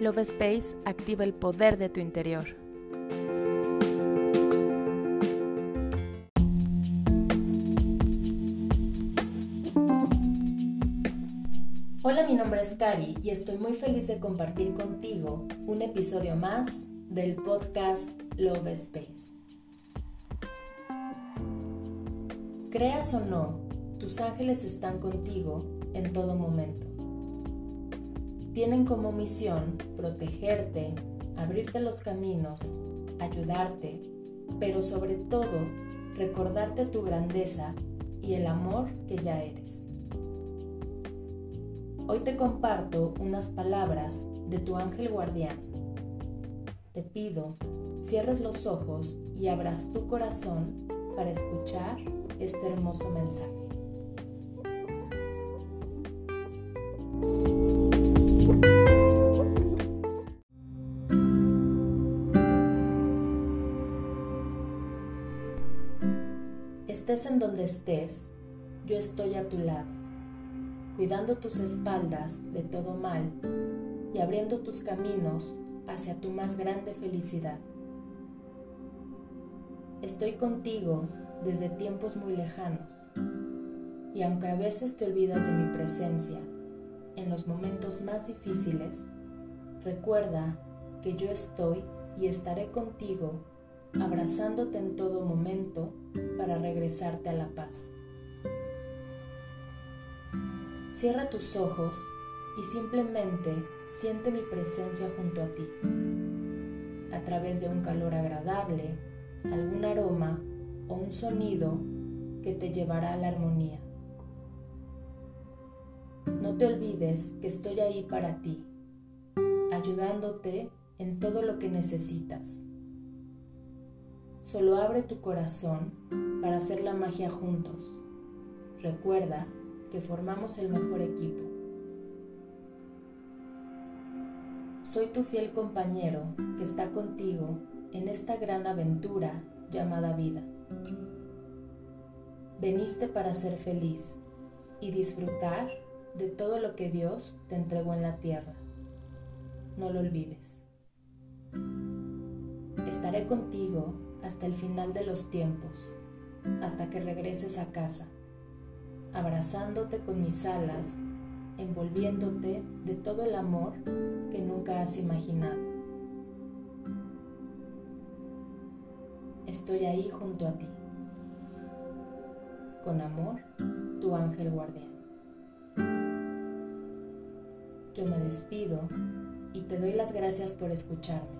Love Space activa el poder de tu interior. Hola, mi nombre es Cari y estoy muy feliz de compartir contigo un episodio más del podcast Love Space. Creas o no, tus ángeles están contigo en todo momento tienen como misión protegerte, abrirte los caminos, ayudarte, pero sobre todo recordarte tu grandeza y el amor que ya eres. Hoy te comparto unas palabras de tu ángel guardián. Te pido, cierres los ojos y abras tu corazón para escuchar este hermoso mensaje. Estés en donde estés, yo estoy a tu lado, cuidando tus espaldas de todo mal y abriendo tus caminos hacia tu más grande felicidad. Estoy contigo desde tiempos muy lejanos y aunque a veces te olvidas de mi presencia en los momentos más difíciles, recuerda que yo estoy y estaré contigo abrazándote en todo momento para regresarte a la paz. Cierra tus ojos y simplemente siente mi presencia junto a ti, a través de un calor agradable, algún aroma o un sonido que te llevará a la armonía. No te olvides que estoy ahí para ti, ayudándote en todo lo que necesitas. Solo abre tu corazón para hacer la magia juntos. Recuerda que formamos el mejor equipo. Soy tu fiel compañero que está contigo en esta gran aventura llamada vida. Veniste para ser feliz y disfrutar de todo lo que Dios te entregó en la tierra. No lo olvides. Estaré contigo hasta el final de los tiempos, hasta que regreses a casa, abrazándote con mis alas, envolviéndote de todo el amor que nunca has imaginado. Estoy ahí junto a ti. Con amor, tu ángel guardián. Yo me despido y te doy las gracias por escucharme.